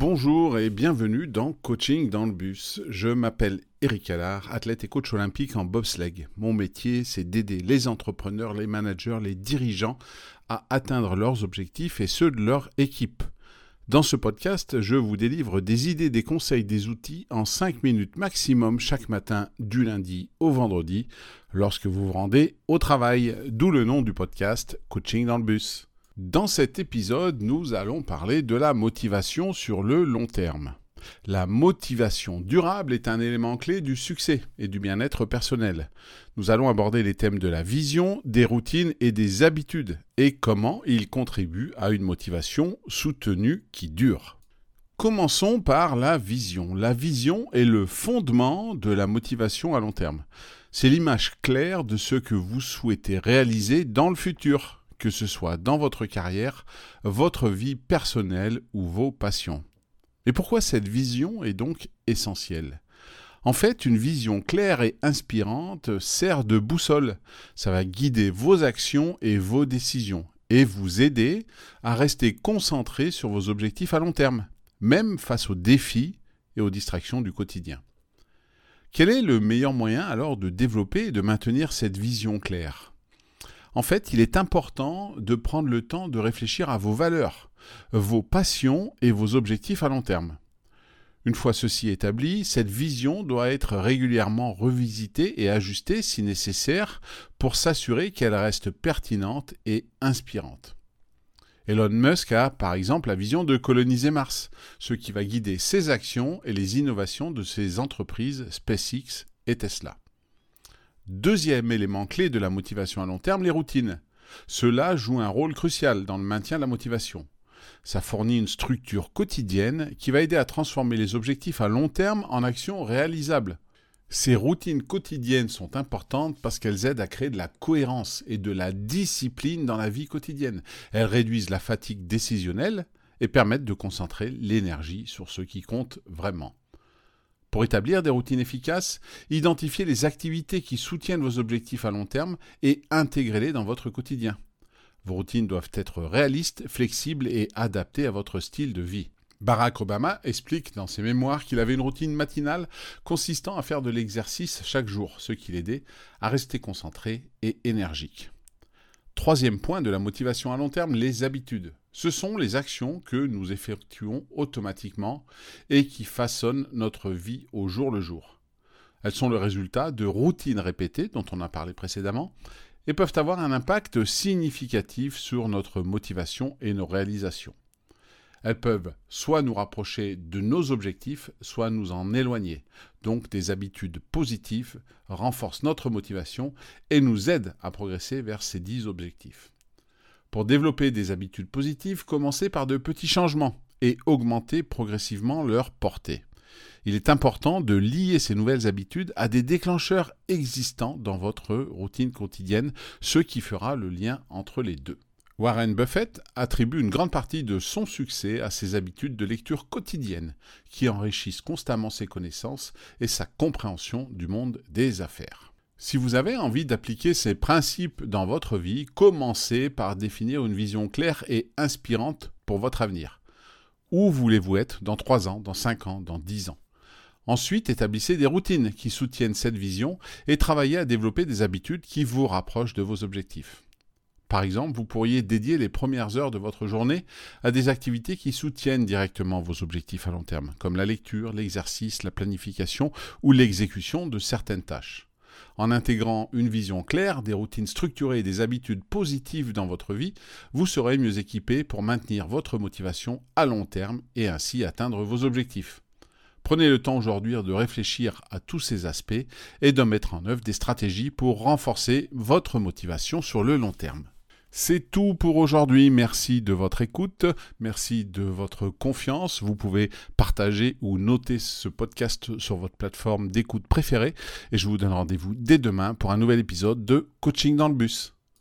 Bonjour et bienvenue dans Coaching dans le bus. Je m'appelle Eric Allard, athlète et coach olympique en bobsleigh. Mon métier, c'est d'aider les entrepreneurs, les managers, les dirigeants à atteindre leurs objectifs et ceux de leur équipe. Dans ce podcast, je vous délivre des idées, des conseils, des outils en 5 minutes maximum chaque matin du lundi au vendredi lorsque vous vous rendez au travail, d'où le nom du podcast Coaching dans le bus. Dans cet épisode, nous allons parler de la motivation sur le long terme. La motivation durable est un élément clé du succès et du bien-être personnel. Nous allons aborder les thèmes de la vision, des routines et des habitudes et comment ils contribuent à une motivation soutenue qui dure. Commençons par la vision. La vision est le fondement de la motivation à long terme. C'est l'image claire de ce que vous souhaitez réaliser dans le futur que ce soit dans votre carrière, votre vie personnelle ou vos passions. Et pourquoi cette vision est donc essentielle? En fait, une vision claire et inspirante sert de boussole. Ça va guider vos actions et vos décisions et vous aider à rester concentré sur vos objectifs à long terme, même face aux défis et aux distractions du quotidien. Quel est le meilleur moyen alors de développer et de maintenir cette vision claire? En fait, il est important de prendre le temps de réfléchir à vos valeurs, vos passions et vos objectifs à long terme. Une fois ceci établi, cette vision doit être régulièrement revisitée et ajustée si nécessaire pour s'assurer qu'elle reste pertinente et inspirante. Elon Musk a par exemple la vision de coloniser Mars, ce qui va guider ses actions et les innovations de ses entreprises SpaceX et Tesla. Deuxième élément clé de la motivation à long terme, les routines. Cela joue un rôle crucial dans le maintien de la motivation. Ça fournit une structure quotidienne qui va aider à transformer les objectifs à long terme en actions réalisables. Ces routines quotidiennes sont importantes parce qu'elles aident à créer de la cohérence et de la discipline dans la vie quotidienne. Elles réduisent la fatigue décisionnelle et permettent de concentrer l'énergie sur ce qui compte vraiment. Pour établir des routines efficaces, identifiez les activités qui soutiennent vos objectifs à long terme et intégrez-les dans votre quotidien. Vos routines doivent être réalistes, flexibles et adaptées à votre style de vie. Barack Obama explique dans ses mémoires qu'il avait une routine matinale consistant à faire de l'exercice chaque jour, ce qui l'aidait à rester concentré et énergique. Troisième point de la motivation à long terme, les habitudes. Ce sont les actions que nous effectuons automatiquement et qui façonnent notre vie au jour le jour. Elles sont le résultat de routines répétées dont on a parlé précédemment et peuvent avoir un impact significatif sur notre motivation et nos réalisations. Elles peuvent soit nous rapprocher de nos objectifs, soit nous en éloigner. Donc des habitudes positives renforcent notre motivation et nous aident à progresser vers ces dix objectifs. Pour développer des habitudes positives, commencez par de petits changements et augmentez progressivement leur portée. Il est important de lier ces nouvelles habitudes à des déclencheurs existants dans votre routine quotidienne, ce qui fera le lien entre les deux. Warren Buffett attribue une grande partie de son succès à ses habitudes de lecture quotidienne, qui enrichissent constamment ses connaissances et sa compréhension du monde des affaires. Si vous avez envie d'appliquer ces principes dans votre vie, commencez par définir une vision claire et inspirante pour votre avenir. Où voulez-vous être dans 3 ans, dans 5 ans, dans 10 ans? Ensuite, établissez des routines qui soutiennent cette vision et travaillez à développer des habitudes qui vous rapprochent de vos objectifs. Par exemple, vous pourriez dédier les premières heures de votre journée à des activités qui soutiennent directement vos objectifs à long terme, comme la lecture, l'exercice, la planification ou l'exécution de certaines tâches. En intégrant une vision claire, des routines structurées et des habitudes positives dans votre vie, vous serez mieux équipé pour maintenir votre motivation à long terme et ainsi atteindre vos objectifs. Prenez le temps aujourd'hui de réfléchir à tous ces aspects et de mettre en œuvre des stratégies pour renforcer votre motivation sur le long terme. C'est tout pour aujourd'hui. Merci de votre écoute. Merci de votre confiance. Vous pouvez partager ou noter ce podcast sur votre plateforme d'écoute préférée. Et je vous donne rendez-vous dès demain pour un nouvel épisode de Coaching dans le bus.